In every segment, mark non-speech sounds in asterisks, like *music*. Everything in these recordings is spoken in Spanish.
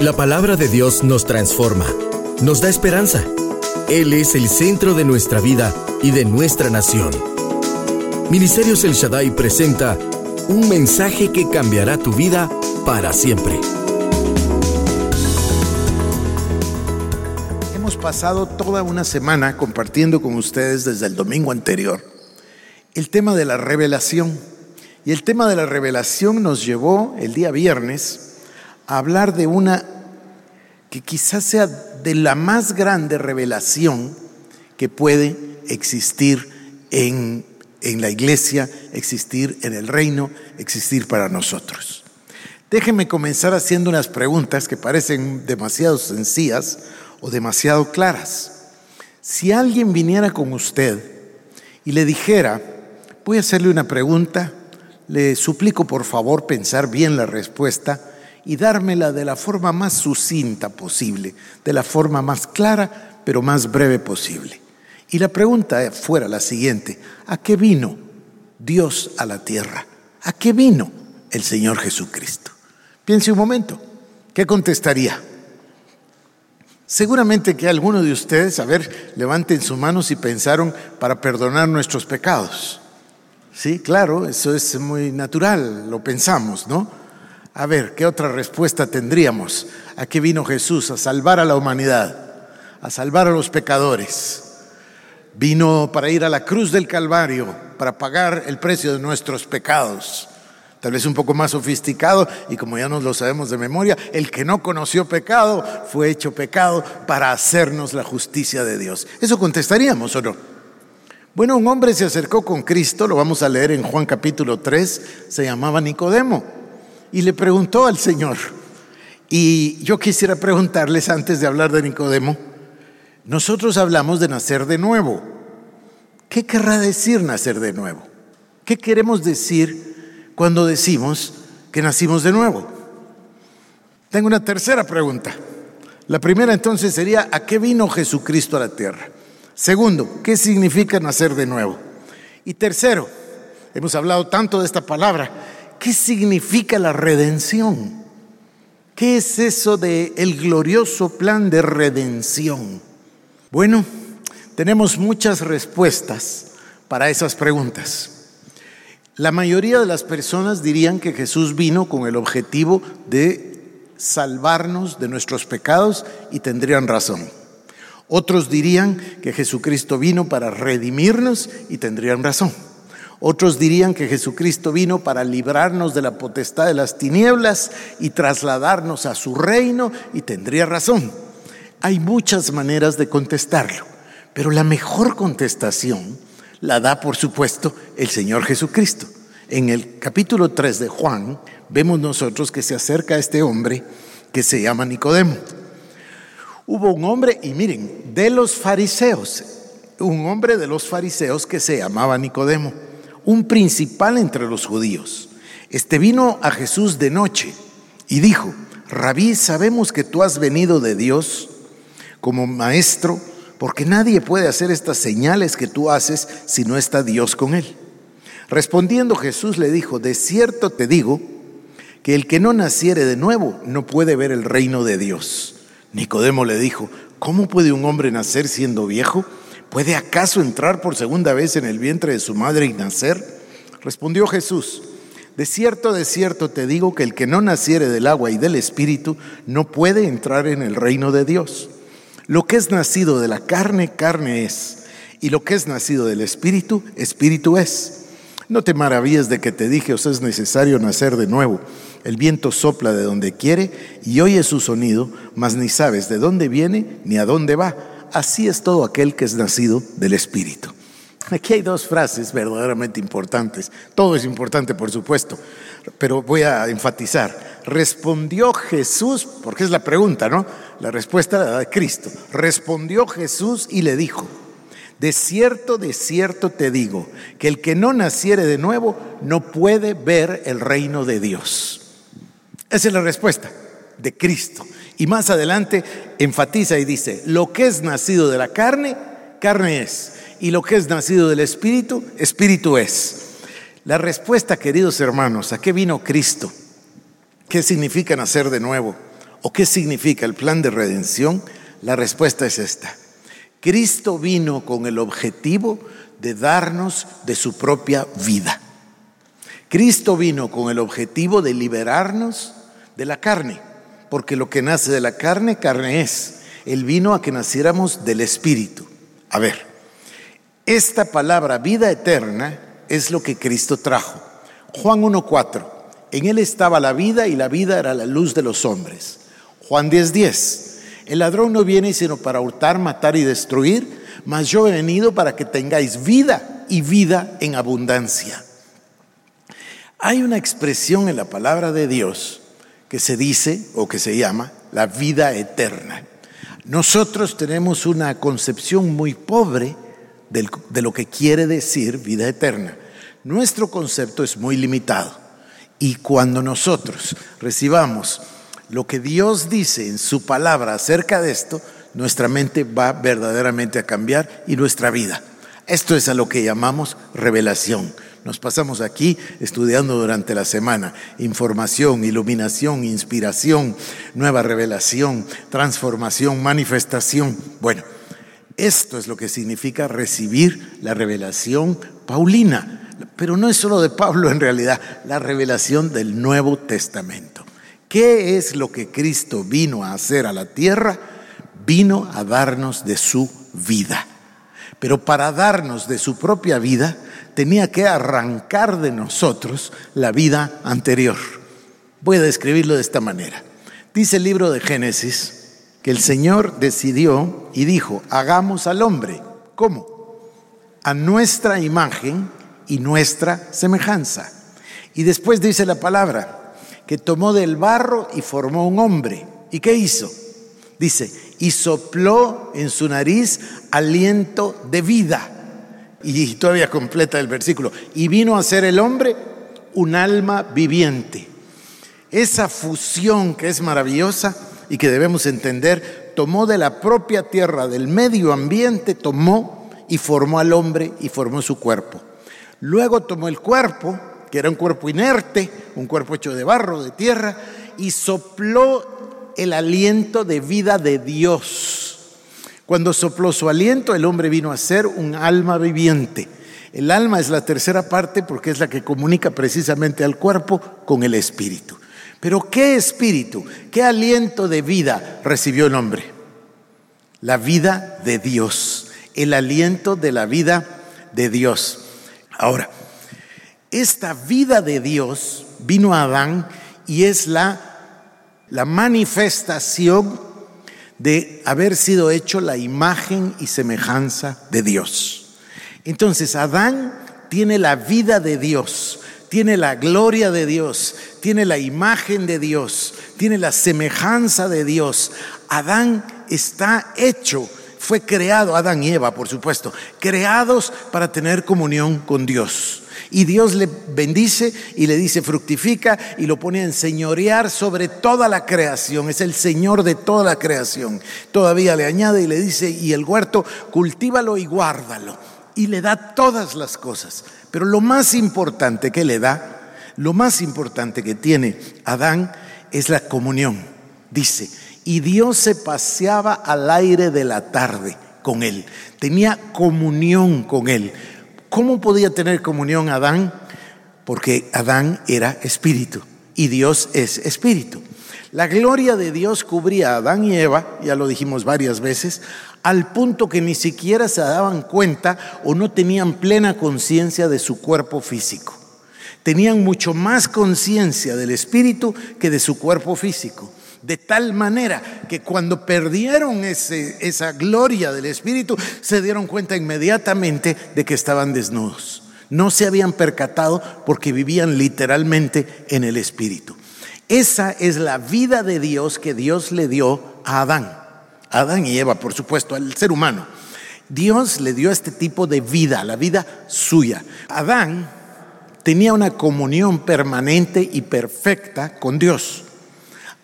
La palabra de Dios nos transforma, nos da esperanza. Él es el centro de nuestra vida y de nuestra nación. Ministerios El Shaddai presenta un mensaje que cambiará tu vida para siempre. Hemos pasado toda una semana compartiendo con ustedes desde el domingo anterior el tema de la revelación. Y el tema de la revelación nos llevó el día viernes a hablar de una que quizás sea de la más grande revelación que puede existir en, en la iglesia, existir en el reino, existir para nosotros. Déjenme comenzar haciendo unas preguntas que parecen demasiado sencillas o demasiado claras. Si alguien viniera con usted y le dijera, voy a hacerle una pregunta, le suplico por favor pensar bien la respuesta, y dármela de la forma más sucinta posible, de la forma más clara, pero más breve posible. Y la pregunta fuera la siguiente, ¿a qué vino Dios a la tierra? ¿A qué vino el Señor Jesucristo? Piense un momento, ¿qué contestaría? Seguramente que alguno de ustedes, a ver, levanten sus manos y pensaron para perdonar nuestros pecados. Sí, claro, eso es muy natural, lo pensamos, ¿no? A ver, ¿qué otra respuesta tendríamos? ¿A qué vino Jesús? A salvar a la humanidad, a salvar a los pecadores. Vino para ir a la cruz del Calvario, para pagar el precio de nuestros pecados. Tal vez un poco más sofisticado y como ya nos lo sabemos de memoria, el que no conoció pecado fue hecho pecado para hacernos la justicia de Dios. ¿Eso contestaríamos o no? Bueno, un hombre se acercó con Cristo, lo vamos a leer en Juan capítulo 3, se llamaba Nicodemo y le preguntó al Señor. Y yo quisiera preguntarles antes de hablar de Nicodemo, nosotros hablamos de nacer de nuevo. ¿Qué querrá decir nacer de nuevo? ¿Qué queremos decir cuando decimos que nacimos de nuevo? Tengo una tercera pregunta. La primera entonces sería, ¿a qué vino Jesucristo a la tierra? Segundo, ¿qué significa nacer de nuevo? Y tercero, hemos hablado tanto de esta palabra, ¿Qué significa la redención? ¿Qué es eso de el glorioso plan de redención? Bueno, tenemos muchas respuestas para esas preguntas. La mayoría de las personas dirían que Jesús vino con el objetivo de salvarnos de nuestros pecados y tendrían razón. Otros dirían que Jesucristo vino para redimirnos y tendrían razón. Otros dirían que Jesucristo vino para librarnos de la potestad de las tinieblas y trasladarnos a su reino y tendría razón. Hay muchas maneras de contestarlo, pero la mejor contestación la da, por supuesto, el Señor Jesucristo. En el capítulo 3 de Juan vemos nosotros que se acerca a este hombre que se llama Nicodemo. Hubo un hombre, y miren, de los fariseos, un hombre de los fariseos que se llamaba Nicodemo un principal entre los judíos. Este vino a Jesús de noche y dijo, Rabí, sabemos que tú has venido de Dios como maestro, porque nadie puede hacer estas señales que tú haces si no está Dios con él. Respondiendo Jesús le dijo, de cierto te digo, que el que no naciere de nuevo no puede ver el reino de Dios. Nicodemo le dijo, ¿cómo puede un hombre nacer siendo viejo? ¿Puede acaso entrar por segunda vez en el vientre de su madre y nacer? Respondió Jesús, de cierto, de cierto te digo que el que no naciere del agua y del espíritu no puede entrar en el reino de Dios. Lo que es nacido de la carne, carne es, y lo que es nacido del espíritu, espíritu es. No te maravilles de que te dije, os es necesario nacer de nuevo. El viento sopla de donde quiere y oye su sonido, mas ni sabes de dónde viene ni a dónde va así es todo aquel que es nacido del Espíritu. Aquí hay dos frases verdaderamente importantes. Todo es importante, por supuesto, pero voy a enfatizar. Respondió Jesús, porque es la pregunta, ¿no? La respuesta la da Cristo. Respondió Jesús y le dijo, de cierto, de cierto te digo, que el que no naciere de nuevo no puede ver el reino de Dios. Esa es la respuesta de Cristo. Y más adelante enfatiza y dice, lo que es nacido de la carne, carne es. Y lo que es nacido del Espíritu, Espíritu es. La respuesta, queridos hermanos, ¿a qué vino Cristo? ¿Qué significa nacer de nuevo? ¿O qué significa el plan de redención? La respuesta es esta. Cristo vino con el objetivo de darnos de su propia vida. Cristo vino con el objetivo de liberarnos de la carne, porque lo que nace de la carne, carne es. Él vino a que naciéramos del Espíritu. A ver, esta palabra vida eterna es lo que Cristo trajo. Juan 1.4, en Él estaba la vida y la vida era la luz de los hombres. Juan 10.10, el ladrón no viene sino para hurtar, matar y destruir, mas yo he venido para que tengáis vida y vida en abundancia. Hay una expresión en la palabra de Dios que se dice o que se llama la vida eterna. Nosotros tenemos una concepción muy pobre de lo que quiere decir vida eterna. Nuestro concepto es muy limitado y cuando nosotros recibamos lo que Dios dice en su palabra acerca de esto, nuestra mente va verdaderamente a cambiar y nuestra vida. Esto es a lo que llamamos revelación. Nos pasamos aquí estudiando durante la semana información, iluminación, inspiración, nueva revelación, transformación, manifestación. Bueno, esto es lo que significa recibir la revelación paulina. Pero no es solo de Pablo en realidad, la revelación del Nuevo Testamento. ¿Qué es lo que Cristo vino a hacer a la tierra? Vino a darnos de su vida. Pero para darnos de su propia vida, tenía que arrancar de nosotros la vida anterior. Voy a describirlo de esta manera. Dice el libro de Génesis que el Señor decidió y dijo, hagamos al hombre. ¿Cómo? A nuestra imagen y nuestra semejanza. Y después dice la palabra, que tomó del barro y formó un hombre. ¿Y qué hizo? Dice, y sopló en su nariz aliento de vida y todavía completa el versículo, y vino a ser el hombre un alma viviente. Esa fusión que es maravillosa y que debemos entender, tomó de la propia tierra, del medio ambiente, tomó y formó al hombre y formó su cuerpo. Luego tomó el cuerpo, que era un cuerpo inerte, un cuerpo hecho de barro, de tierra, y sopló el aliento de vida de Dios cuando sopló su aliento, el hombre vino a ser un alma viviente. El alma es la tercera parte porque es la que comunica precisamente al cuerpo con el espíritu. Pero ¿qué espíritu, qué aliento de vida recibió el hombre? La vida de Dios, el aliento de la vida de Dios. Ahora, esta vida de Dios vino a Adán y es la, la manifestación de haber sido hecho la imagen y semejanza de Dios. Entonces, Adán tiene la vida de Dios, tiene la gloria de Dios, tiene la imagen de Dios, tiene la semejanza de Dios. Adán está hecho, fue creado, Adán y Eva, por supuesto, creados para tener comunión con Dios. Y Dios le bendice y le dice fructifica y lo pone a enseñorear sobre toda la creación. Es el Señor de toda la creación. Todavía le añade y le dice, y el huerto, cultívalo y guárdalo. Y le da todas las cosas. Pero lo más importante que le da, lo más importante que tiene Adán es la comunión. Dice, y Dios se paseaba al aire de la tarde con él. Tenía comunión con él. ¿Cómo podía tener comunión Adán? Porque Adán era espíritu y Dios es espíritu. La gloria de Dios cubría a Adán y Eva, ya lo dijimos varias veces, al punto que ni siquiera se daban cuenta o no tenían plena conciencia de su cuerpo físico. Tenían mucho más conciencia del espíritu que de su cuerpo físico. De tal manera que cuando perdieron esa gloria del Espíritu, se dieron cuenta inmediatamente de que estaban desnudos. No se habían percatado porque vivían literalmente en el Espíritu. Esa es la vida de Dios que Dios le dio a Adán. Adán y Eva, por supuesto, al ser humano. Dios le dio este tipo de vida, la vida suya. Adán tenía una comunión permanente y perfecta con Dios.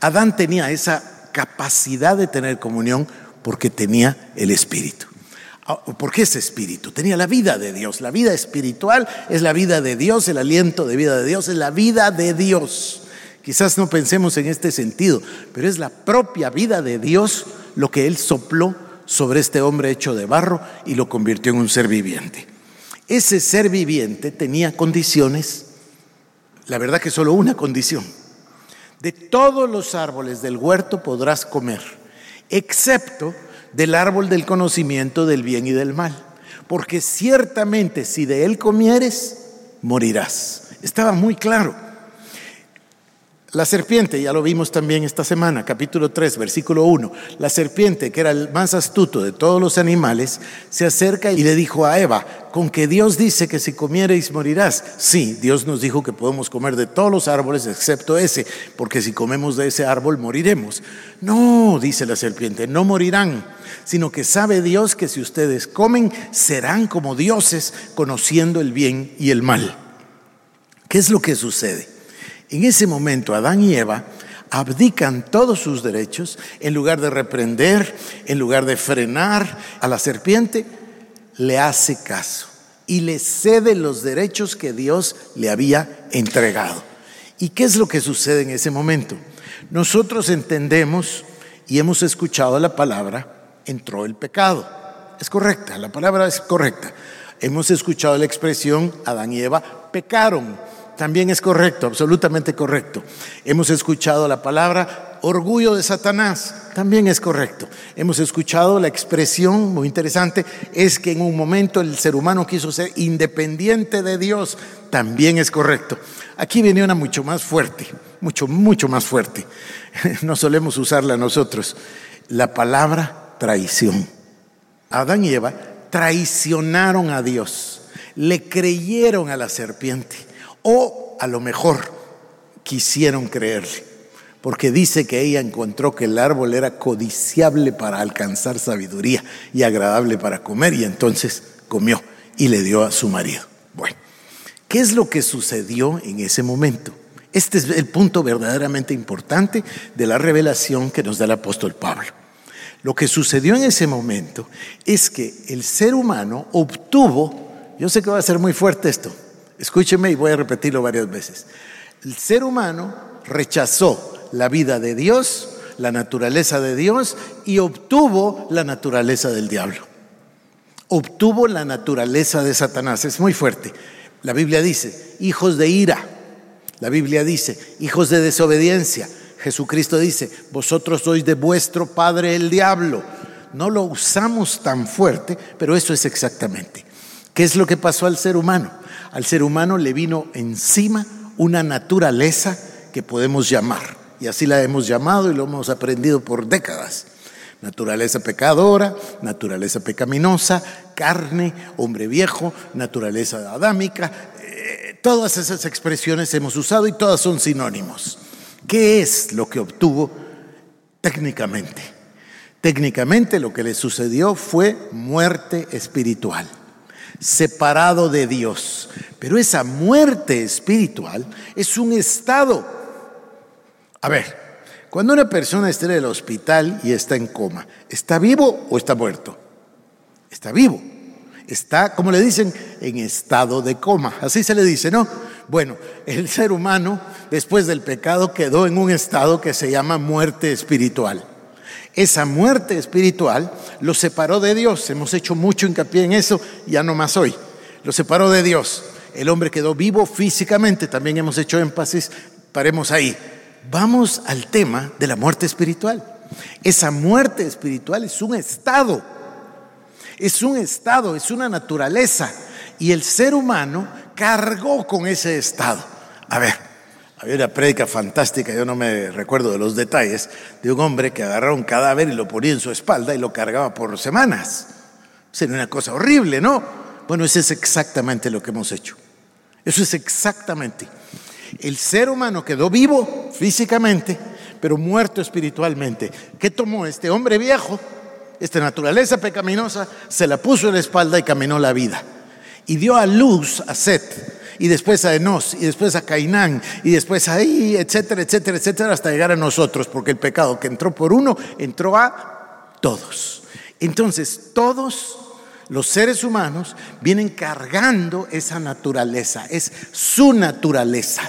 Adán tenía esa capacidad de tener comunión porque tenía el Espíritu. Ah, ¿Por qué ese espíritu? Tenía la vida de Dios. La vida espiritual es la vida de Dios, el aliento de vida de Dios es la vida de Dios. Quizás no pensemos en este sentido, pero es la propia vida de Dios lo que Él sopló sobre este hombre hecho de barro y lo convirtió en un ser viviente. Ese ser viviente tenía condiciones, la verdad que solo una condición. De todos los árboles del huerto podrás comer, excepto del árbol del conocimiento del bien y del mal, porque ciertamente si de él comieres, morirás. Estaba muy claro. La serpiente, ya lo vimos también esta semana, capítulo 3, versículo 1, la serpiente, que era el más astuto de todos los animales, se acerca y le dijo a Eva, con que Dios dice que si comiereis morirás. Sí, Dios nos dijo que podemos comer de todos los árboles excepto ese, porque si comemos de ese árbol moriremos. No, dice la serpiente, no morirán, sino que sabe Dios que si ustedes comen, serán como dioses, conociendo el bien y el mal. ¿Qué es lo que sucede? En ese momento Adán y Eva abdican todos sus derechos, en lugar de reprender, en lugar de frenar a la serpiente, le hace caso y le cede los derechos que Dios le había entregado. ¿Y qué es lo que sucede en ese momento? Nosotros entendemos y hemos escuchado la palabra, entró el pecado. Es correcta, la palabra es correcta. Hemos escuchado la expresión, Adán y Eva pecaron también es correcto, absolutamente correcto. Hemos escuchado la palabra orgullo de Satanás, también es correcto. Hemos escuchado la expresión muy interesante, es que en un momento el ser humano quiso ser independiente de Dios, también es correcto. Aquí viene una mucho más fuerte, mucho, mucho más fuerte. *laughs* No solemos usarla nosotros. La palabra traición. Adán y Eva traicionaron a Dios, le creyeron a la serpiente o a lo mejor quisieron creerle, porque dice que ella encontró que el árbol era codiciable para alcanzar sabiduría y agradable para comer, y entonces comió y le dio a su marido. Bueno, ¿qué es lo que sucedió en ese momento? Este es el punto verdaderamente importante de la revelación que nos da el apóstol Pablo. Lo que sucedió en ese momento es que el ser humano obtuvo, yo sé que va a ser muy fuerte esto, Escúcheme y voy a repetirlo varias veces. El ser humano rechazó la vida de Dios, la naturaleza de Dios y obtuvo la naturaleza del diablo. Obtuvo la naturaleza de Satanás. Es muy fuerte. La Biblia dice, hijos de ira. La Biblia dice, hijos de desobediencia. Jesucristo dice, vosotros sois de vuestro padre el diablo. No lo usamos tan fuerte, pero eso es exactamente. ¿Qué es lo que pasó al ser humano? Al ser humano le vino encima una naturaleza que podemos llamar. Y así la hemos llamado y lo hemos aprendido por décadas. Naturaleza pecadora, naturaleza pecaminosa, carne, hombre viejo, naturaleza adámica. Eh, todas esas expresiones hemos usado y todas son sinónimos. ¿Qué es lo que obtuvo técnicamente? Técnicamente lo que le sucedió fue muerte espiritual separado de Dios. Pero esa muerte espiritual es un estado. A ver, cuando una persona está en el hospital y está en coma, ¿está vivo o está muerto? Está vivo. Está, como le dicen, en estado de coma. Así se le dice, ¿no? Bueno, el ser humano, después del pecado, quedó en un estado que se llama muerte espiritual. Esa muerte espiritual lo separó de Dios. Hemos hecho mucho hincapié en eso, ya no más hoy. Lo separó de Dios. El hombre quedó vivo físicamente, también hemos hecho énfasis, paremos ahí. Vamos al tema de la muerte espiritual. Esa muerte espiritual es un estado, es un estado, es una naturaleza. Y el ser humano cargó con ese estado. A ver, había una prédica fantástica, yo no me recuerdo de los detalles, de un hombre que agarraba un cadáver y lo ponía en su espalda y lo cargaba por semanas. Sería una cosa horrible, ¿no? Bueno, eso es exactamente lo que hemos hecho. Eso es exactamente. El ser humano quedó vivo físicamente, pero muerto espiritualmente. ¿Qué tomó este hombre viejo? Esta naturaleza pecaminosa se la puso en la espalda y caminó la vida. Y dio a luz a Seth y después a Enos, y después a Cainán, y después ahí, etcétera, etcétera, etcétera, hasta llegar a nosotros, porque el pecado que entró por uno, entró a todos. Entonces, todos los seres humanos vienen cargando esa naturaleza, es su naturaleza.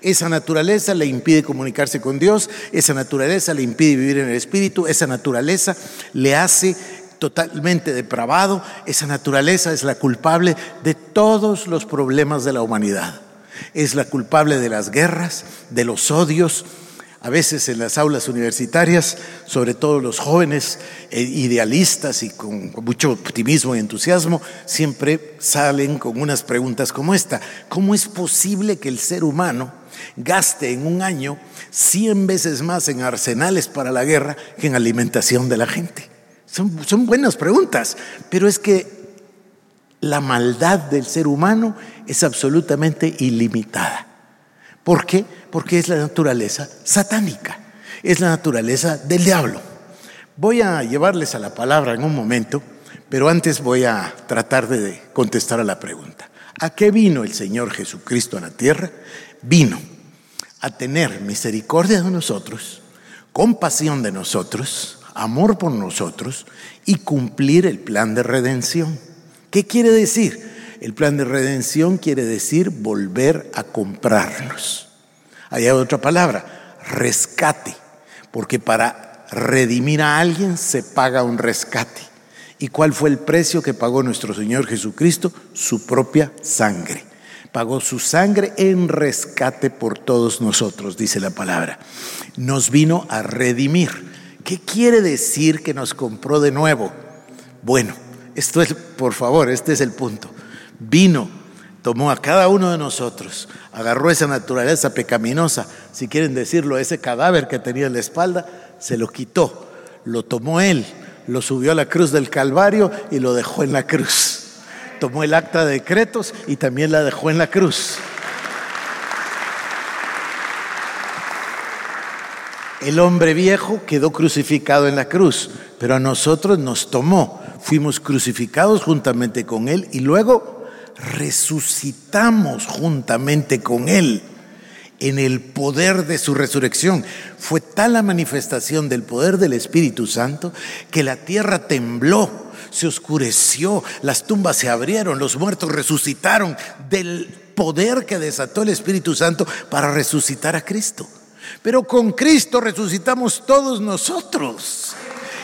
Esa naturaleza le impide comunicarse con Dios, esa naturaleza le impide vivir en el Espíritu, esa naturaleza le hace totalmente depravado, esa naturaleza es la culpable de todos los problemas de la humanidad. Es la culpable de las guerras, de los odios, a veces en las aulas universitarias, sobre todo los jóvenes eh, idealistas y con mucho optimismo y entusiasmo, siempre salen con unas preguntas como esta. ¿Cómo es posible que el ser humano gaste en un año 100 veces más en arsenales para la guerra que en alimentación de la gente? Son, son buenas preguntas, pero es que la maldad del ser humano es absolutamente ilimitada. ¿Por qué? Porque es la naturaleza satánica, es la naturaleza del diablo. Voy a llevarles a la palabra en un momento, pero antes voy a tratar de contestar a la pregunta. ¿A qué vino el Señor Jesucristo a la tierra? Vino a tener misericordia de nosotros, compasión de nosotros, amor por nosotros y cumplir el plan de redención. ¿Qué quiere decir? El plan de redención quiere decir volver a comprarnos. Hay otra palabra, rescate, porque para redimir a alguien se paga un rescate. ¿Y cuál fue el precio que pagó nuestro Señor Jesucristo? Su propia sangre. Pagó su sangre en rescate por todos nosotros, dice la palabra. Nos vino a redimir. ¿Qué quiere decir que nos compró de nuevo? Bueno, esto es, por favor, este es el punto vino, tomó a cada uno de nosotros, agarró esa naturaleza pecaminosa, si quieren decirlo, ese cadáver que tenía en la espalda, se lo quitó, lo tomó él, lo subió a la cruz del Calvario y lo dejó en la cruz. Tomó el acta de decretos y también la dejó en la cruz. El hombre viejo quedó crucificado en la cruz, pero a nosotros nos tomó. Fuimos crucificados juntamente con Él y luego resucitamos juntamente con Él en el poder de su resurrección. Fue tal la manifestación del poder del Espíritu Santo que la tierra tembló, se oscureció, las tumbas se abrieron, los muertos resucitaron del poder que desató el Espíritu Santo para resucitar a Cristo. Pero con Cristo resucitamos todos nosotros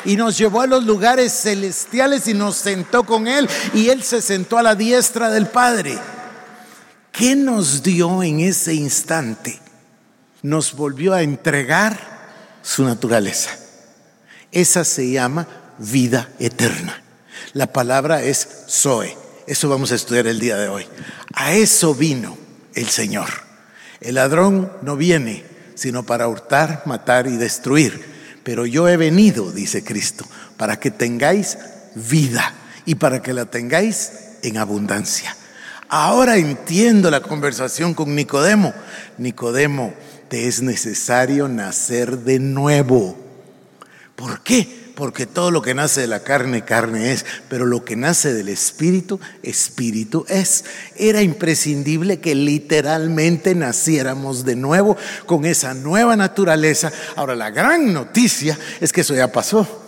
y nos llevó a los lugares celestiales y nos sentó con Él y Él se sentó a la diestra del Padre. ¿Qué nos dio en ese instante? Nos volvió a entregar su naturaleza. Esa se llama vida eterna. La palabra es Zoe. Eso vamos a estudiar el día de hoy. A eso vino el Señor. El ladrón no viene sino para hurtar, matar y destruir. Pero yo he venido, dice Cristo, para que tengáis vida y para que la tengáis en abundancia. Ahora entiendo la conversación con Nicodemo. Nicodemo, te es necesario nacer de nuevo. ¿Por qué? Porque todo lo que nace de la carne, carne es, pero lo que nace del espíritu, espíritu es. Era imprescindible que literalmente naciéramos de nuevo con esa nueva naturaleza. Ahora, la gran noticia es que eso ya pasó.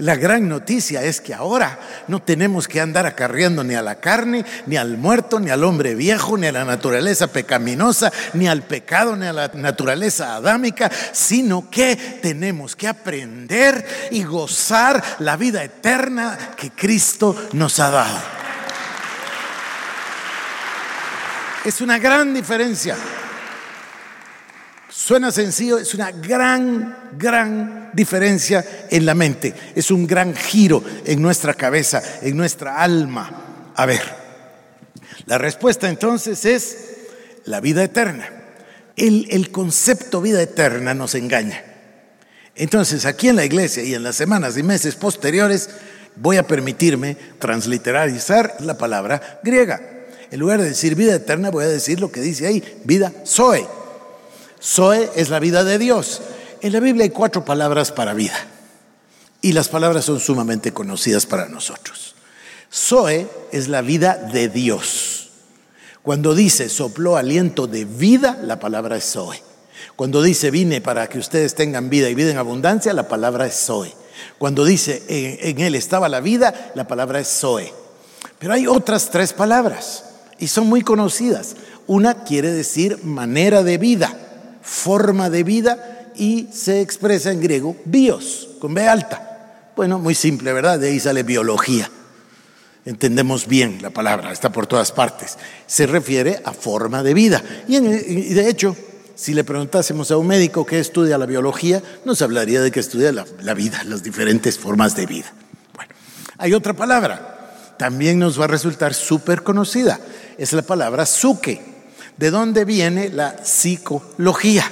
La gran noticia es que ahora no tenemos que andar acarreando ni a la carne, ni al muerto, ni al hombre viejo, ni a la naturaleza pecaminosa, ni al pecado, ni a la naturaleza adámica, sino que tenemos que aprender y gozar la vida eterna que Cristo nos ha dado. Es una gran diferencia. Suena sencillo, es una gran, gran diferencia en la mente, es un gran giro en nuestra cabeza, en nuestra alma. A ver, la respuesta entonces es la vida eterna. El, el concepto vida eterna nos engaña. Entonces, aquí en la iglesia y en las semanas y meses posteriores, voy a permitirme transliteralizar la palabra griega. En lugar de decir vida eterna, voy a decir lo que dice ahí, vida soy Zoe es la vida de Dios. En la Biblia hay cuatro palabras para vida. Y las palabras son sumamente conocidas para nosotros. Zoe es la vida de Dios. Cuando dice sopló aliento de vida, la palabra es Zoe. Cuando dice vine para que ustedes tengan vida y vida en abundancia, la palabra es Zoe. Cuando dice en, él estaba la vida, la palabra es Zoe. Pero hay otras tres palabras. y son muy conocidas. Una quiere decir manera de vida, forma de vida y se expresa en griego bios, con B alta. Bueno, muy simple, ¿verdad? De ahí sale biología. Entendemos bien la palabra, está por todas partes. Se refiere a forma de vida. Y, de hecho, si le preguntásemos a un médico que estudia la biología, nos hablaría de que estudia la, vida, las diferentes formas de vida. Bueno, hay otra palabra, también nos va a resultar súper conocida, es la palabra suke. ¿De dónde viene la psicología?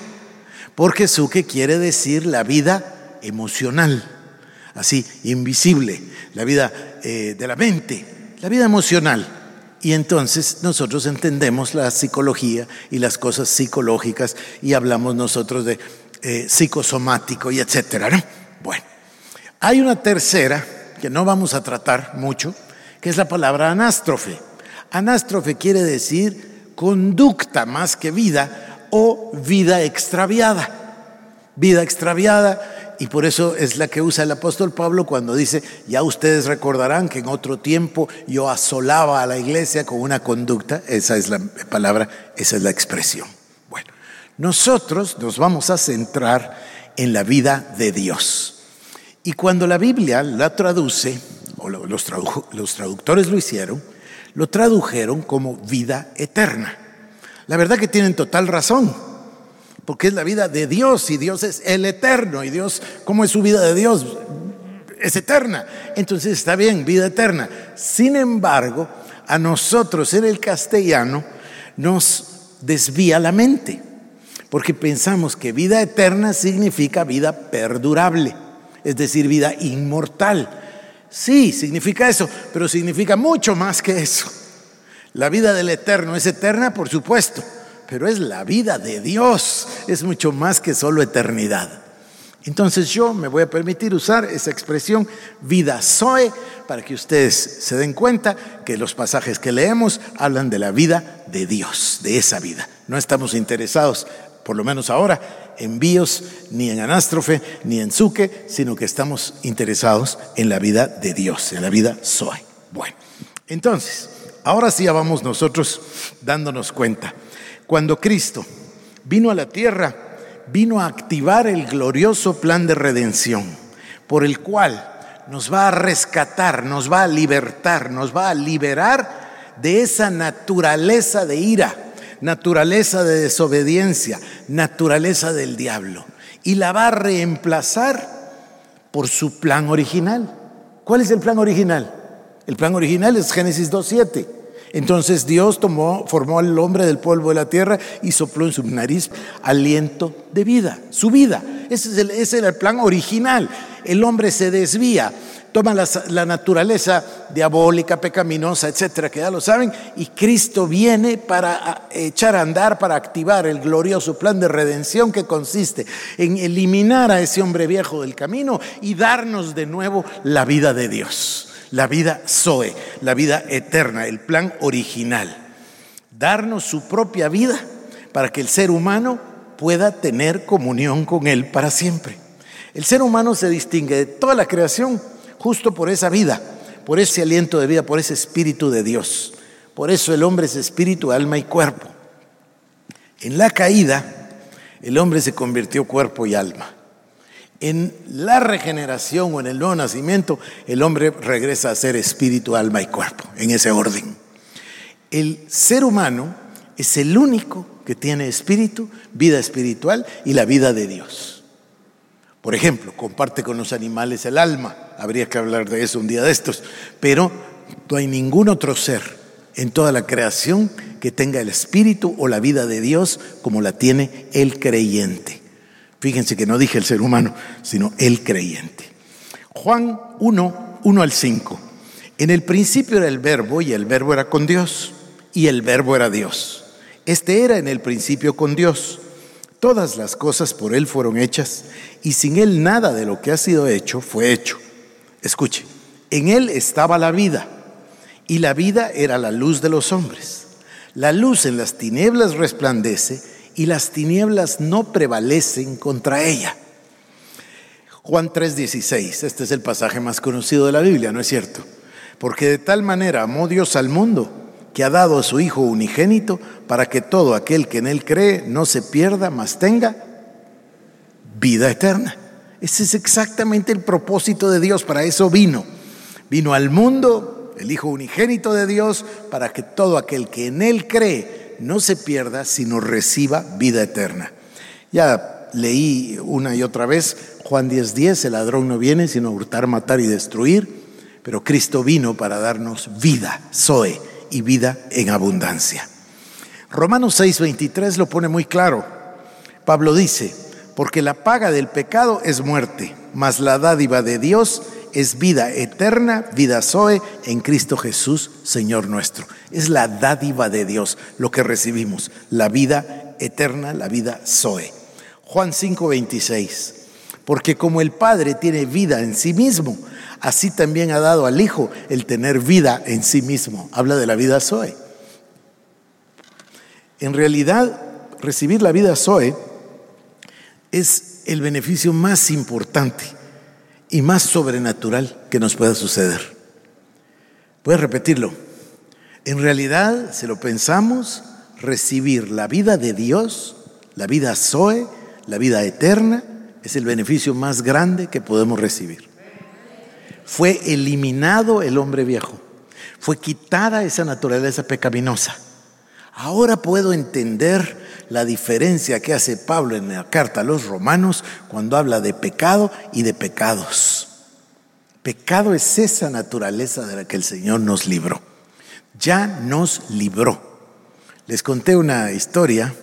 Porque suke quiere decir la vida emocional, así, invisible, la vida eh, de la mente, la vida emocional. Y entonces nosotros entendemos la psicología y las cosas psicológicas y hablamos nosotros de eh, psicosomático y etcétera. Bueno, hay una tercera que no vamos a tratar mucho, que es la palabra anástrofe. Anástrofe quiere decir conducta más que vida o vida extraviada. Vida extraviada y por eso es la que usa el apóstol Pablo cuando dice, ya ustedes recordarán que en otro tiempo yo asolaba a la iglesia con una conducta, esa es la palabra, esa es la expresión. Bueno, nosotros nos vamos a centrar en la vida de Dios. Y cuando la Biblia la traduce, o los, los traductores lo hicieron, lo tradujeron como vida eterna. La verdad que tienen total razón porque es la vida de Dios y Dios es el eterno y Dios, ¿cómo es su vida de Dios? Es eterna. Entonces está bien, vida eterna. Sin embargo, a nosotros en el castellano nos desvía la mente, porque pensamos que vida eterna significa vida perdurable, es decir, vida inmortal. Sí, significa eso, pero significa mucho más que eso. La vida del eterno es eterna, por supuesto, pero es la vida de Dios, es mucho más que solo eternidad. Entonces yo me voy a permitir usar esa expresión vida zoe para que ustedes se den cuenta que los pasajes que leemos hablan de la vida de Dios, de esa vida. No estamos interesados, por lo menos ahora, en bios, ni en anástrofe, ni en suque, sino que estamos interesados en la vida de Dios, en la vida zoe. Bueno, entonces, ahora sí ya vamos nosotros dándonos cuenta cuando Cristo vino a la tierra, vino a activar el glorioso plan de redención, por el cual nos va a rescatar, nos va a libertar, nos va a liberar de esa naturaleza de ira, naturaleza de desobediencia, naturaleza del diablo, y la va a reemplazar por su plan original. ¿Cuál es el plan original? El plan original es Génesis 2.7 entonces Dios tomó, formó al hombre del polvo de la tierra y sopló en su nariz aliento de vida, su vida. Ese, es el, era el plan original. El hombre se desvía, toma la, la, naturaleza diabólica, pecaminosa, etcétera, que ya lo saben, y Cristo viene para echar a andar, para activar el glorioso plan de redención que consiste en eliminar a ese hombre viejo del camino y darnos de nuevo la vida de Dios la vida Zoe, la vida eterna, el plan original. Darnos su propia vida para que el ser humano pueda tener comunión con Él para siempre. El ser humano se distingue de toda la creación justo por esa vida, por ese aliento de vida, por ese espíritu de Dios. Por eso el hombre es espíritu, alma y cuerpo. En la caída, el hombre se convirtió cuerpo y alma. En la regeneración o en el nuevo nacimiento, el hombre regresa a ser espíritu, alma y cuerpo, en ese orden. El ser humano es el único que tiene espíritu, vida espiritual y la vida de Dios. Por ejemplo, comparte con los animales el alma, habría que hablar de eso un día de estos, pero no hay ningún otro ser en toda la creación que tenga el espíritu o la vida de Dios como la tiene el creyente. Fíjense que no dije el ser humano, sino el creyente. Juan 1, 1 al 5. En el principio era el verbo y el verbo era con Dios y el verbo era Dios. Este era en el principio con Dios. Todas las cosas por Él fueron hechas y sin Él nada de lo que ha sido hecho fue hecho. Escuche, en Él estaba la vida y la vida era la luz de los hombres. La luz en las tinieblas resplandece y las tinieblas no prevalecen contra ella. Juan 3:16, este es el pasaje más conocido de la Biblia, ¿no es cierto? Porque de tal manera amó Dios al mundo que ha dado a su Hijo unigénito para que todo aquel que en Él cree no se pierda, mas tenga vida eterna. Ese es exactamente el propósito de Dios, para eso vino. Vino al mundo, el Hijo unigénito de Dios, para que todo aquel que en Él cree no se pierda, sino reciba vida eterna. Ya leí una y otra vez Juan 10:10, 10, el ladrón no viene sino a hurtar, matar y destruir, pero Cristo vino para darnos vida, Zoe, y vida en abundancia. Romanos 6:23 lo pone muy claro. Pablo dice, porque la paga del pecado es muerte, mas la dádiva de Dios es vida eterna, vida Zoe en Cristo Jesús, Señor nuestro. Es la dádiva de Dios lo que recibimos, la vida eterna, la vida Zoe. Juan 5:26, porque como el Padre tiene vida en sí mismo, así también ha dado al Hijo el tener vida en sí mismo. Habla de la vida Zoe. En realidad, recibir la vida Zoe es el beneficio más importante y más sobrenatural que nos pueda suceder. Voy a repetirlo. En realidad, si lo pensamos, recibir la vida de Dios, la vida Zoe, la vida eterna, es el beneficio más grande que podemos recibir. Fue eliminado el hombre viejo, fue quitada esa naturaleza pecaminosa. Ahora puedo entender la diferencia que hace Pablo en la carta a los romanos cuando habla de pecado y de pecados. Pecado es esa naturaleza de la que el Señor nos libró. Ya nos libró. Les conté una historia,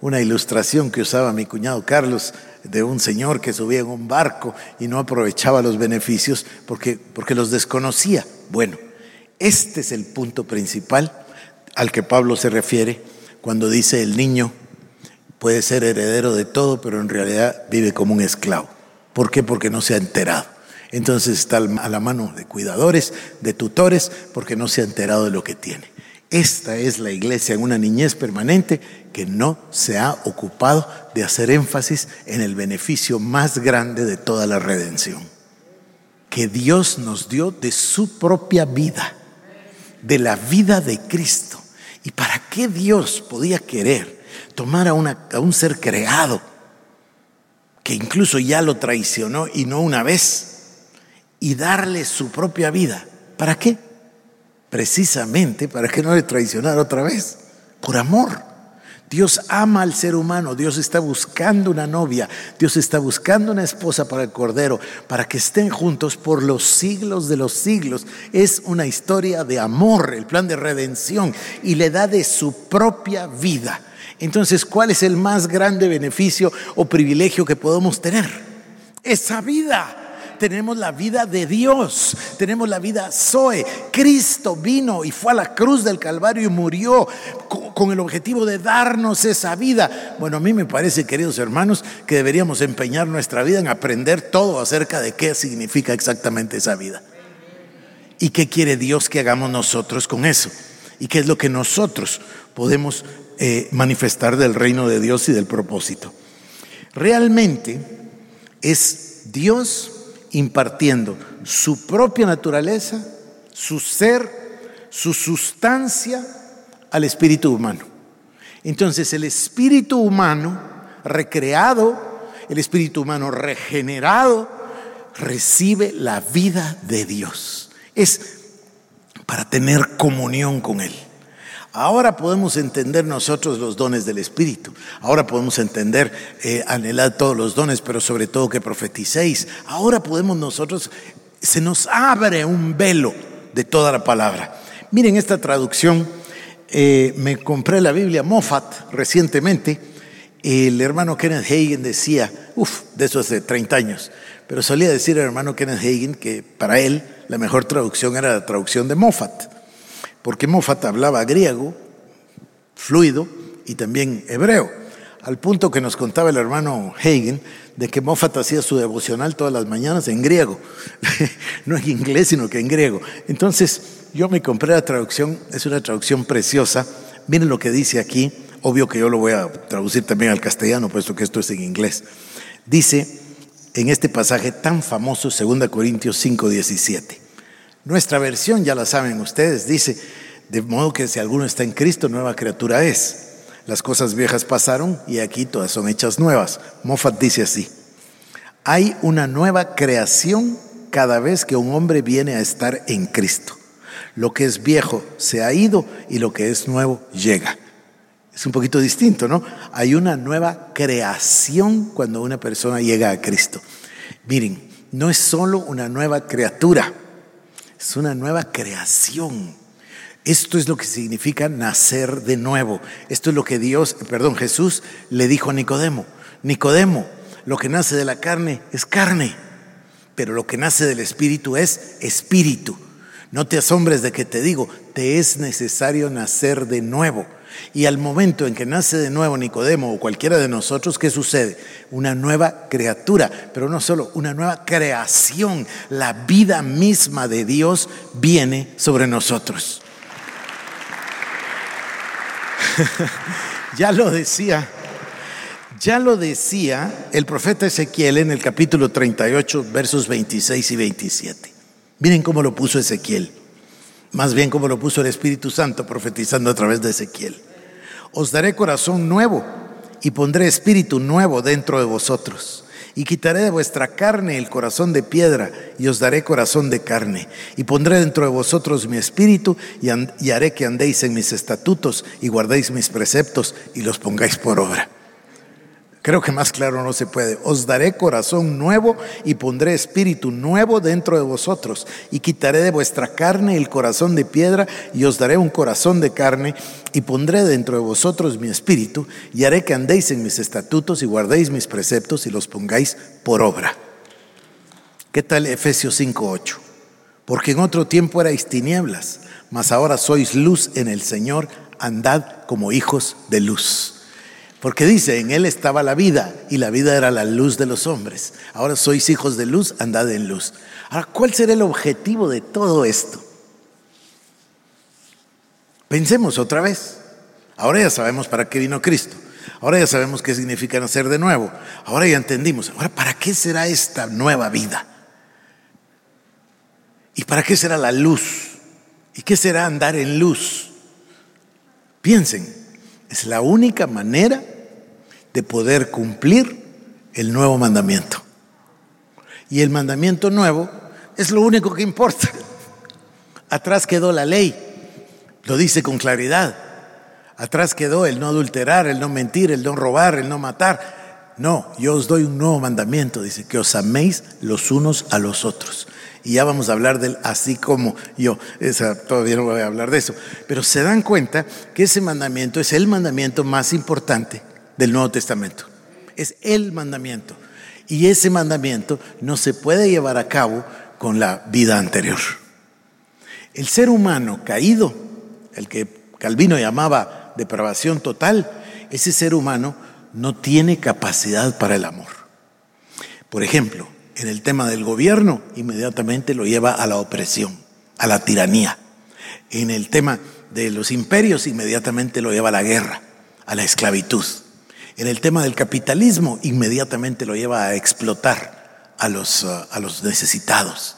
una ilustración que usaba mi cuñado Carlos de un señor que subía en un barco y no aprovechaba los beneficios porque, porque los desconocía. Bueno, este es el punto principal al que Pablo se refiere cuando dice el niño puede ser heredero de todo, pero en realidad vive como un esclavo. ¿Por qué? Porque no se ha enterado. Entonces está a la mano de cuidadores, de tutores, porque no se ha enterado de lo que tiene. Esta es la iglesia en una niñez permanente que no se ha ocupado de hacer énfasis en el beneficio más grande de toda la redención, que Dios nos dio de su propia vida, de la vida de Cristo. ¿Y para qué Dios podía querer tomar a, un ser creado que incluso ya lo traicionó y no una vez, y darle su propia vida. ¿Para qué? Precisamente para que no le traicionara otra vez, por amor. Dios ama al ser humano, Dios está buscando una novia, Dios está buscando una esposa para el Cordero, para que estén juntos por los siglos de los siglos. Es una historia de amor, el plan de redención, y le da de su propia vida entonces, ¿cuál es el más grande beneficio o privilegio que podemos tener? Esa vida tenemos la vida de Dios, tenemos la vida Zoe. Cristo vino y fue a la cruz del Calvario y murió con el objetivo de darnos esa vida. Bueno, a mí me parece, queridos hermanos, que deberíamos empeñar nuestra vida en aprender todo acerca de qué significa exactamente esa vida. ¿Y qué quiere Dios que hagamos nosotros con eso? ¿Y qué es lo que nosotros podemos eh, manifestar del reino de Dios y del propósito. Realmente es Dios impartiendo su propia naturaleza, su ser, su sustancia al espíritu humano. Entonces el espíritu humano recreado, el espíritu humano regenerado, recibe la vida de Dios. Es para tener comunión con Él. Ahora podemos entender nosotros los dones del Espíritu. Ahora podemos entender, eh, anhelar todos los dones, pero sobre todo que profeticéis. Ahora podemos nosotros, se nos abre un velo de toda la palabra. Miren esta traducción. Eh, me compré la Biblia Moffat recientemente. El hermano Kenneth Hagen decía, uff, de eso hace 30 años, pero solía decir el hermano Kenneth Hagen que para él la mejor traducción era la traducción de Moffat porque Moffat hablaba griego, fluido, y también hebreo, al punto que nos contaba el hermano Hagen de que Moffat hacía su devocional todas las mañanas en griego, *laughs* no en inglés, sino que en griego. Entonces yo me compré la traducción, es una traducción preciosa, miren lo que dice aquí, obvio que yo lo voy a traducir también al castellano, puesto que esto es en inglés. Dice en este pasaje tan famoso, 2 Corintios 5, 17. Nuestra versión, ya la saben ustedes, dice, de modo que si alguno está en Cristo, nueva criatura es. Las cosas viejas pasaron y aquí todas son hechas nuevas. Moffat dice así, hay una nueva creación cada vez que un hombre viene a estar en Cristo. Lo que es viejo se ha ido y lo que es nuevo llega. Es un poquito distinto, ¿no? Hay una nueva creación cuando una persona llega a Cristo. Miren, no es solo una nueva criatura, es una nueva creación. Esto es lo que significa nacer de nuevo. Esto es lo que Dios, perdón, Jesús le dijo a Nicodemo. Nicodemo, lo que nace de la carne es carne, pero lo que nace del espíritu es espíritu. No te asombres de que te digo, te es necesario nacer de nuevo. Y al momento en que nace de nuevo Nicodemo o cualquiera de nosotros, ¿qué sucede? Una nueva criatura, pero no solo, una nueva creación. La vida misma de Dios viene sobre nosotros. *laughs* ya lo decía, ya lo decía el profeta Ezequiel en el capítulo 38, versos 26 y 27. Miren cómo lo puso Ezequiel más bien como lo puso el Espíritu Santo profetizando a través de Ezequiel. Os daré corazón nuevo y pondré espíritu nuevo dentro de vosotros. Y quitaré de vuestra carne el corazón de piedra y os daré corazón de carne. Y pondré dentro de vosotros mi espíritu y, haré que andéis en mis estatutos y guardéis mis preceptos y los pongáis por obra. Creo que más claro no se puede. Os daré corazón nuevo y pondré espíritu nuevo dentro de vosotros y quitaré de vuestra carne el corazón de piedra y os daré un corazón de carne y pondré dentro de vosotros mi espíritu y haré que andéis en mis estatutos y guardéis mis preceptos y los pongáis por obra. ¿Qué tal Efesios 5:8? Porque en otro tiempo erais tinieblas, mas ahora sois luz en el Señor, andad como hijos de luz. Porque dice, en Él estaba la vida y la vida era la luz de los hombres. Ahora sois hijos de luz, andad en luz. Ahora, ¿cuál será el objetivo de todo esto? Pensemos otra vez. Ahora ya sabemos para qué vino Cristo. Ahora ya sabemos qué significa nacer de nuevo. Ahora ya entendimos. Ahora, ¿para qué será esta nueva vida? ¿Y para qué será la luz? ¿Y qué será andar en luz? Piensen, es la única manera de poder cumplir el nuevo mandamiento. Y el mandamiento nuevo es lo único que importa. Atrás quedó la ley, lo dice con claridad. Atrás quedó el no adulterar, el no mentir, el no robar, el no matar. No, yo os doy un nuevo mandamiento, dice, que os améis los unos a los otros. Y ya vamos a hablar del así como yo. Esa, todavía no voy a hablar de eso. Pero se dan cuenta que ese mandamiento es el mandamiento más importante del Nuevo Testamento. Es el mandamiento. Y ese mandamiento no se puede llevar a cabo con la vida anterior. El ser humano caído, el que Calvino llamaba depravación total, ese ser humano no tiene capacidad para el amor. Por ejemplo, en el tema del gobierno, inmediatamente lo lleva a la opresión, a la tiranía. En el tema de los imperios, inmediatamente lo lleva a la guerra, a la esclavitud. En el tema del capitalismo, inmediatamente lo lleva a explotar a los, uh, a los necesitados.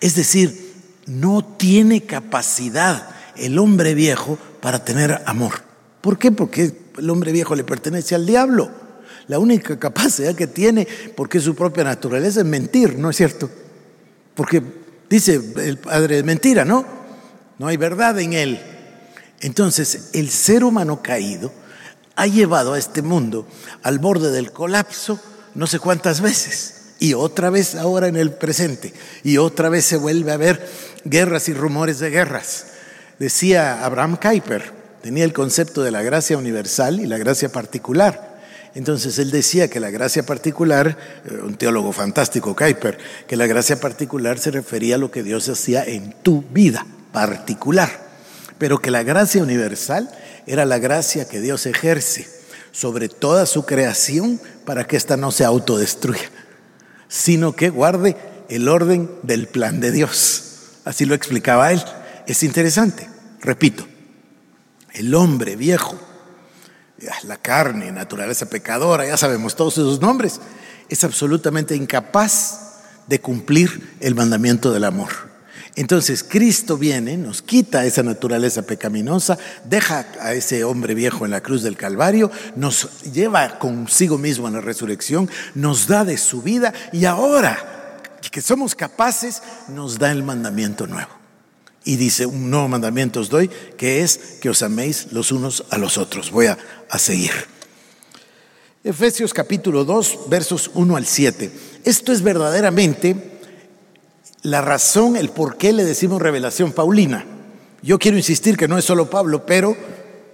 Es decir, no tiene capacidad el hombre viejo para tener amor. ¿Por qué? Porque el hombre viejo le pertenece al diablo. La única capacidad que tiene, porque su propia naturaleza, es mentir, ¿no es cierto? Porque dice el padre mentira, ¿no? No hay verdad en él. Entonces, el ser humano caído ha llevado a este mundo al borde del colapso no sé cuántas veces. Y otra vez ahora en el presente. Y otra vez se vuelve a ver guerras y rumores de guerras. Decía Abraham Kuyper, tenía el concepto de la gracia universal y la gracia particular. Entonces él decía que la gracia particular, eh, un teólogo fantástico, Kuyper, que la gracia particular se refería a lo que Dios hacía en tu vida particular, pero que la gracia universal era la gracia que Dios ejerce sobre toda su creación para que ésta no se autodestruya, sino que guarde el orden del plan de Dios. Así lo explicaba él. Es interesante, repito, el hombre viejo la carne, naturaleza pecadora, ya sabemos todos esos nombres, es absolutamente incapaz de cumplir el mandamiento del amor. Entonces Cristo viene, nos quita esa naturaleza pecaminosa, deja a ese hombre viejo en la cruz del Calvario, nos lleva consigo mismo en la resurrección, nos da de su vida y ahora que somos capaces, nos da el mandamiento nuevo. Y dice, un nuevo mandamiento os doy, que es que os améis los unos a los otros. Voy a, a seguir. Efesios capítulo 2, versos 1 al 7. Esto es verdaderamente la razón, el por qué le decimos revelación paulina. Yo quiero insistir que no es solo Pablo, pero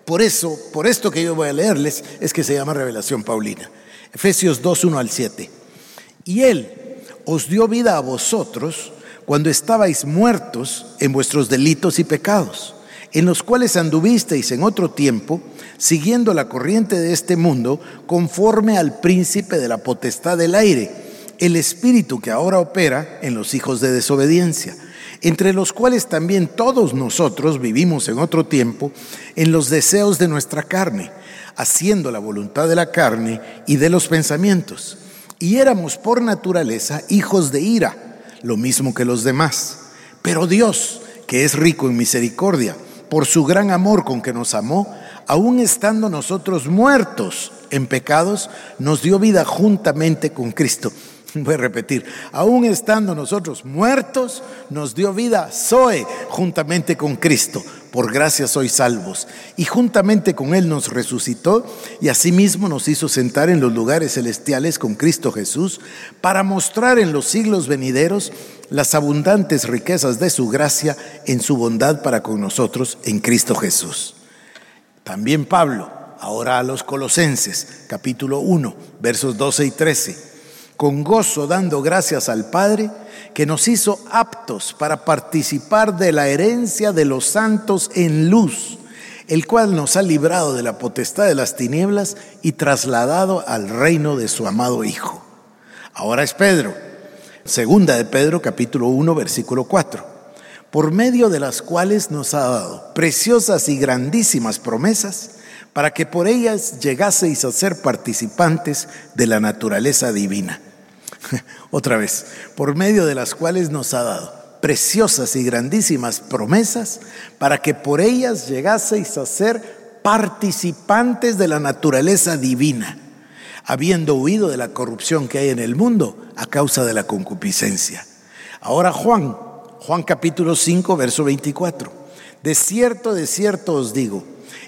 por eso, por esto que yo voy a leerles, es que se llama revelación paulina. Efesios 2, 1 al 7. Y él os dio vida a vosotros cuando estabais muertos en vuestros delitos y pecados, en los cuales anduvisteis en otro tiempo, siguiendo la corriente de este mundo, conforme al príncipe de la potestad del aire, el espíritu que ahora opera en los hijos de desobediencia, entre los cuales también todos nosotros vivimos en otro tiempo en los deseos de nuestra carne, haciendo la voluntad de la carne y de los pensamientos. Y éramos por naturaleza hijos de ira lo mismo que los demás. Pero Dios, que es rico en misericordia, por su gran amor con que nos amó, aun estando nosotros muertos en pecados, nos dio vida juntamente con Cristo. *laughs* Voy a repetir, aún estando nosotros muertos, nos dio vida Zoe juntamente con Cristo. Por gracia sois salvos. Y juntamente con Él nos resucitó y asimismo nos hizo sentar en los lugares celestiales con Cristo Jesús para mostrar en los siglos venideros las abundantes riquezas de su gracia en su bondad para con nosotros en Cristo Jesús. También Pablo, ahora a los Colosenses, capítulo 1, versos 12 y 13 con gozo dando gracias al Padre que nos hizo aptos para participar de la herencia de los santos en luz, el cual nos ha librado de la potestad de las tinieblas y trasladado al reino de su amado Hijo. Ahora es Pedro, segunda de Pedro capítulo 1 versículo 4, por medio de las cuales nos ha dado preciosas y grandísimas promesas, para que por ellas llegaseis a ser participantes de la naturaleza divina *laughs* Otra vez, por medio de las cuales nos ha dado preciosas y grandísimas promesas para que por ellas llegaseis a ser participantes de la naturaleza divina, habiendo huido de la corrupción que hay en el mundo a causa de la concupiscencia. Ahora Juan, Juan capítulo 5, verso 24. De cierto, de cierto os digo,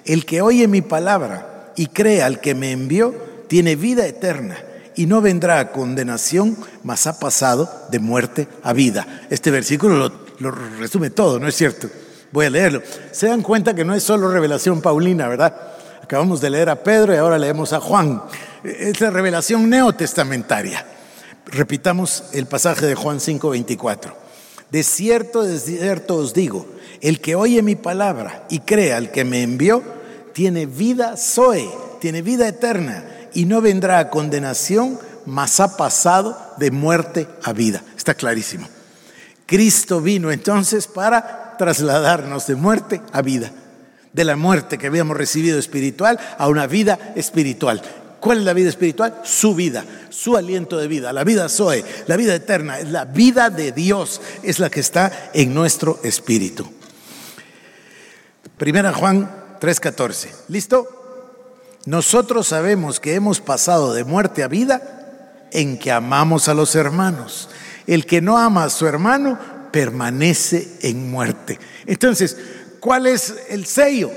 el que oye mi palabra y cree al que me envió, tiene vida eterna y no vendrá a condenación, mas ha pasado de muerte a vida. Este versículo lo, resume todo, ¿no es cierto? Voy a leerlo. Se dan cuenta que no es solo revelación paulina, ¿verdad? Acabamos de leer a Pedro y ahora leemos a Juan. Es la revelación neotestamentaria. Repitamos el pasaje de Juan 5:24. De cierto, de cierto os digo, el que oye mi palabra y cree al que me envió, tiene vida Zoe, tiene vida eterna y no vendrá a condenación, mas ha pasado de muerte a vida. Está clarísimo. Cristo vino entonces para trasladarnos de muerte a vida, de la muerte que habíamos recibido espiritual a una vida espiritual. ¿Cuál es la vida espiritual? Su vida, su aliento de vida, la vida Zoe, la vida eterna, la vida de Dios, es la que está en nuestro espíritu. Primera Juan 3:14. ¿Listo? Nosotros sabemos que hemos pasado de muerte a vida en que amamos a los hermanos. El que no ama a su hermano permanece en muerte. Entonces, ¿cuál es el sello?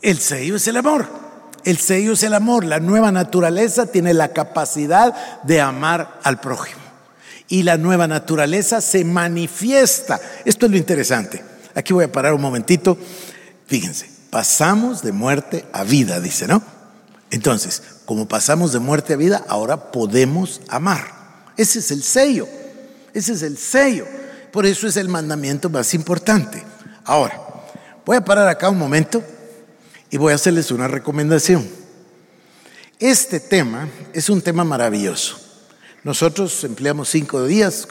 El sello es el amor. El sello es el amor. La nueva naturaleza tiene la capacidad de amar al prójimo. Y la nueva naturaleza se manifiesta. Esto es lo interesante. Aquí voy a parar un momentito. Fíjense pasamos de muerte a vida, dice, ¿no? Entonces, como pasamos de muerte a vida, ahora podemos amar. Ese es el sello, ese es el sello. Por eso es el mandamiento más importante. Ahora, voy a parar acá un momento y voy a hacerles una recomendación. Este tema es un tema maravilloso. Nosotros empleamos cinco días,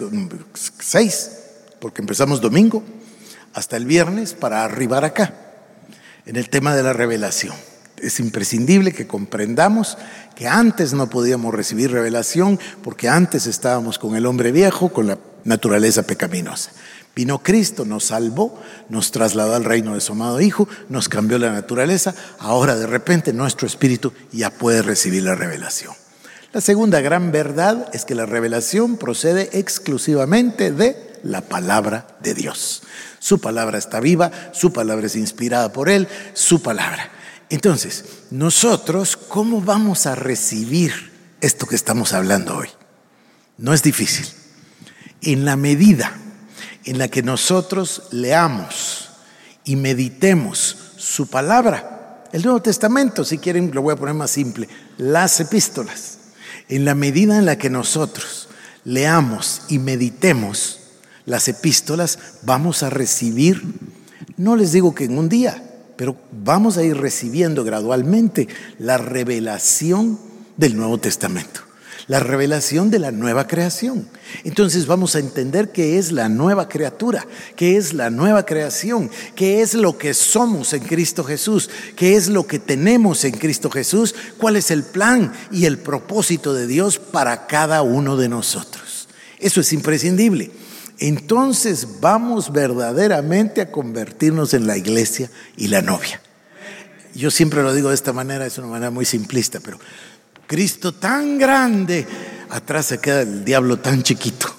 seis, porque empezamos domingo, hasta el viernes para arribar acá en el tema de la revelación. es imprescindible que comprendamos que antes no podíamos recibir revelación porque antes estábamos con el hombre viejo, con la naturaleza pecaminosa. Vino Cristo, nos salvó, nos trasladó al reino de su amado Hijo, nos cambió la naturaleza, ahora de repente nuestro espíritu ya puede recibir la revelación. La segunda gran verdad es que la revelación procede exclusivamente de la palabra de Dios. Su palabra está viva, su palabra es inspirada por Él, su palabra. Entonces, nosotros, ¿cómo vamos a recibir esto que estamos hablando hoy? No es difícil. En la medida en la que nosotros leamos y meditemos su palabra, el Nuevo Testamento, si quieren, lo voy a poner más simple, las epístolas, en la medida en la que nosotros leamos y meditemos las epístolas, vamos a recibir, no les digo que en un día, pero vamos a ir recibiendo gradualmente la revelación del Nuevo Testamento la revelación de la nueva creación. Entonces vamos a entender qué es la nueva criatura, qué es la nueva creación, qué es lo que somos en Cristo Jesús, qué es lo que tenemos en Cristo Jesús, cuál es el plan y el propósito de Dios para cada uno de nosotros. Eso es imprescindible. Entonces vamos verdaderamente a convertirnos en la iglesia y la novia. Yo siempre lo digo de esta manera, es una manera muy simplista, pero Cristo tan grande, atrás se queda el diablo tan chiquito.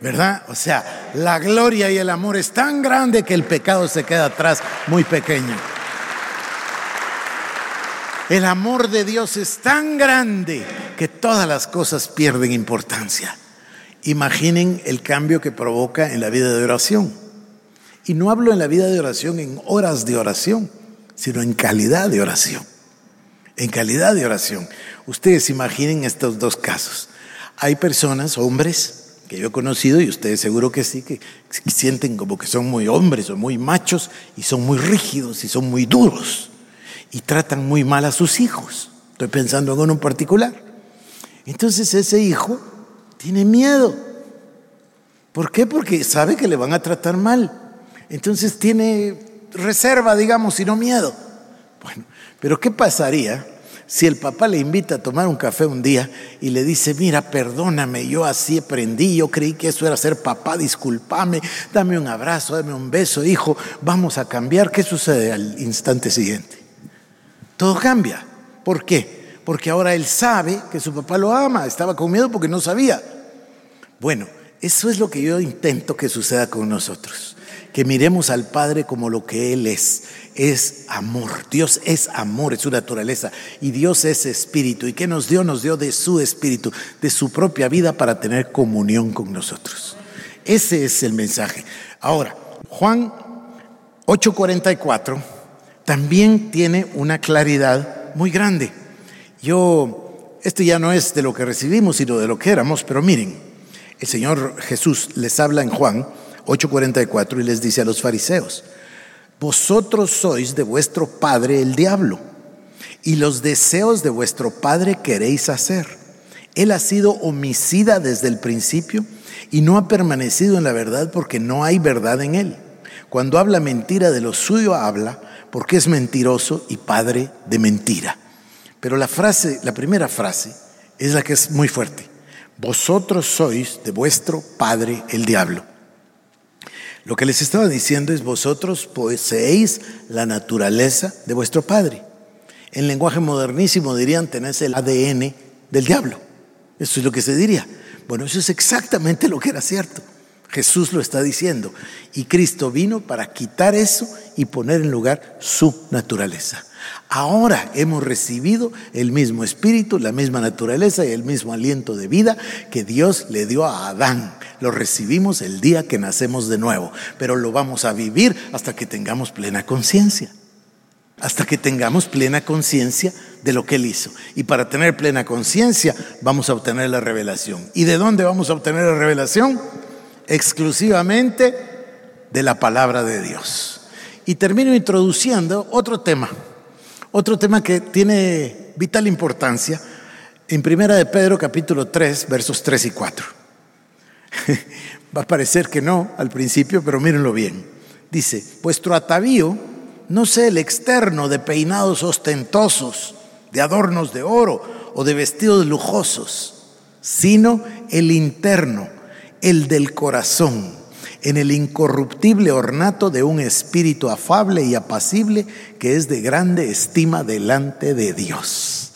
¿Verdad? O sea, la gloria y el amor es tan grande que el pecado se queda atrás muy pequeño. El amor de Dios es tan grande que todas las cosas pierden importancia. Imaginen el cambio que provoca en la vida de oración. Y no hablo en la vida de oración en horas de oración, sino en calidad de oración en calidad de oración. Ustedes imaginen estos dos casos. Hay personas, hombres, que yo he conocido, y ustedes seguro que sí, que sienten como que son muy hombres o muy machos y son muy rígidos y son muy duros y tratan muy mal a sus hijos. Estoy pensando en uno particular. Entonces ese hijo tiene miedo. ¿Por qué? Porque sabe que le van a tratar mal. Entonces tiene reserva, digamos, y no miedo. Bueno, pero ¿qué pasaría si el papá le invita a tomar un café un día y le dice, mira, perdóname, yo así aprendí, yo creí que eso era ser papá, discúlpame, dame un abrazo, dame un beso, hijo, vamos a cambiar? ¿Qué sucede al instante siguiente? Todo cambia. ¿Por qué? Porque ahora él sabe que su papá lo ama, estaba con miedo porque no sabía. Bueno, eso es lo que yo intento que suceda con nosotros que miremos al Padre como lo que Él es. Es amor. Dios es amor, es su naturaleza. Y Dios es espíritu. ¿Y qué nos dio? Nos dio de su espíritu, de su propia vida para tener comunión con nosotros. Ese es el mensaje. Ahora, Juan 8:44 también tiene una claridad muy grande. Yo, esto ya no es de lo que recibimos, sino de lo que éramos, pero miren, el Señor Jesús les habla en Juan 8:44 y les dice a los fariseos, vosotros sois de vuestro padre el diablo y los deseos de vuestro padre queréis hacer. Él ha sido homicida desde el principio y no ha permanecido en la verdad porque no hay verdad en él. Cuando habla mentira de lo suyo habla porque es mentiroso y padre de mentira. Pero la frase, la primera frase es la que es muy fuerte. Vosotros sois de vuestro padre el diablo lo que les estaba diciendo es vosotros poseéis la naturaleza de vuestro padre. En lenguaje modernísimo dirían tenéis el ADN del diablo. Eso es lo que se diría. Bueno, eso es exactamente lo que era cierto. Jesús lo está diciendo. Y Cristo vino para quitar eso y poner en lugar su naturaleza. Ahora hemos recibido el mismo espíritu, la misma naturaleza y el mismo aliento de vida que Dios le dio a Adán. Lo recibimos el día que nacemos de nuevo, pero lo vamos a vivir hasta que tengamos plena conciencia. Hasta que tengamos plena conciencia de lo que Él hizo. Y para tener plena conciencia vamos a obtener la revelación. ¿Y de dónde vamos a obtener la revelación? Exclusivamente de la palabra de Dios. Y termino introduciendo otro tema otro tema que tiene vital importancia en Primera de Pedro capítulo 3, versos 3 y 4. *laughs* Va a parecer que no al principio, pero mírenlo bien. Dice, vuestro atavío no sé, el externo de peinados ostentosos, de adornos de oro o de vestidos lujosos, sino el interno, el del corazón, en el incorruptible ornato de un espíritu afable y apacible que es de grande estima delante de Dios.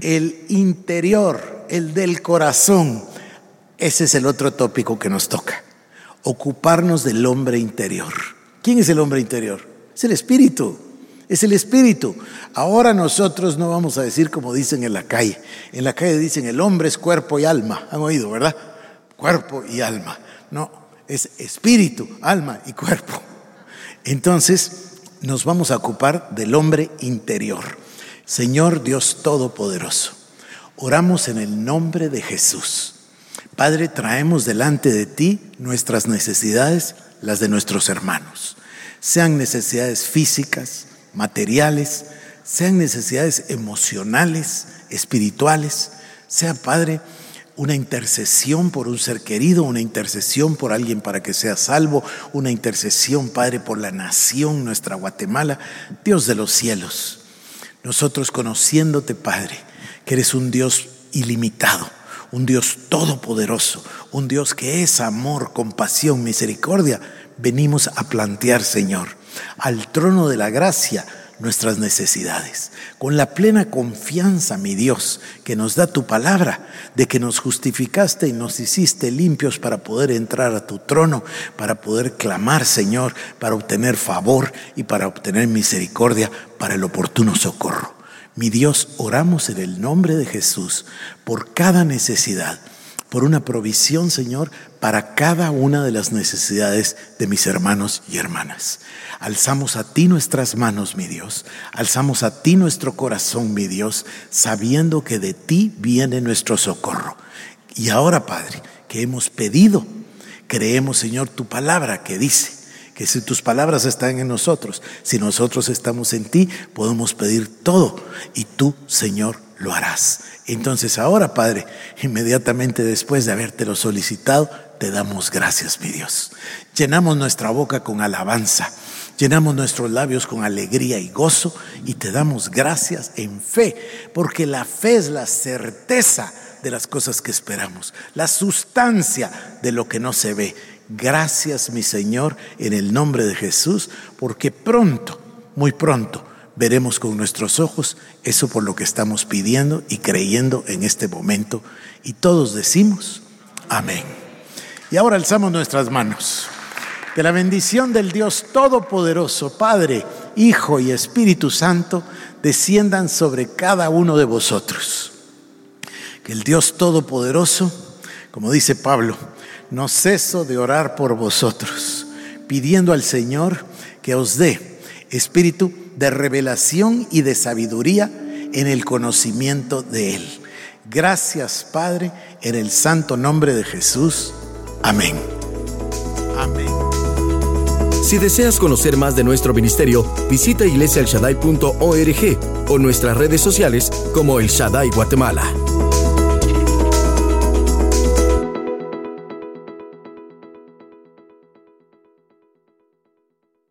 El interior, el del corazón, ese es el otro tópico que nos toca, ocuparnos del hombre interior. ¿Quién es el hombre interior? Es el espíritu. Es el espíritu. Ahora nosotros no vamos a decir como dicen en la calle. En la calle dicen el hombre es cuerpo y alma. Han oído, ¿verdad? Cuerpo y alma. No, es espíritu, alma y cuerpo. Entonces nos vamos a ocupar del hombre interior. Señor Dios Todopoderoso, oramos en el nombre de Jesús. Padre, traemos delante de ti nuestras necesidades, las de nuestros hermanos sean necesidades físicas, materiales, sean necesidades emocionales, espirituales, sea Padre una intercesión por un ser querido, una intercesión por alguien para que sea salvo, una intercesión, Padre, por la nación, nuestra Guatemala, Dios de los cielos. Nosotros conociéndote, Padre, que eres un Dios ilimitado, un Dios todopoderoso, un Dios que es amor, compasión, misericordia, venimos a plantear, Señor, al trono de la gracia nuestras necesidades, con la plena confianza, mi Dios, que nos da tu palabra, de que nos justificaste y nos hiciste limpios para poder entrar a tu trono, para poder clamar, Señor, para obtener favor y para obtener misericordia para el oportuno socorro. Mi Dios, oramos en el nombre de Jesús por cada necesidad por una provisión, Señor, para cada una de las necesidades de mis hermanos y hermanas. Alzamos a ti nuestras manos, mi Dios. Alzamos a ti nuestro corazón, mi Dios, sabiendo que de ti viene nuestro socorro. Y ahora, Padre, que hemos pedido, creemos, Señor, tu palabra que dice que si tus palabras están en nosotros, si nosotros estamos en ti, podemos pedir todo y tú, Señor, lo harás. Entonces ahora, Padre, inmediatamente después de habértelo solicitado, te damos gracias, mi Dios. Llenamos nuestra boca con alabanza, llenamos nuestros labios con alegría y gozo y te damos gracias en fe, porque la fe es la certeza de las cosas que esperamos, la sustancia de lo que no se ve. Gracias, mi Señor, en el nombre de Jesús, porque pronto, muy pronto, veremos con nuestros ojos eso por lo que estamos pidiendo y creyendo en este momento. Y todos decimos, amén. Y ahora alzamos nuestras manos. Que la bendición del Dios Todopoderoso, Padre, Hijo y Espíritu Santo, desciendan sobre cada uno de vosotros. Que el Dios Todopoderoso, como dice Pablo, no ceso de orar por vosotros, pidiendo al Señor que os dé espíritu de revelación y de sabiduría en el conocimiento de Él. Gracias, Padre, en el santo nombre de Jesús. Amén. Amén. Si deseas conocer más de nuestro ministerio, visita iglesialshaddai.org o nuestras redes sociales como El Shaddai Guatemala.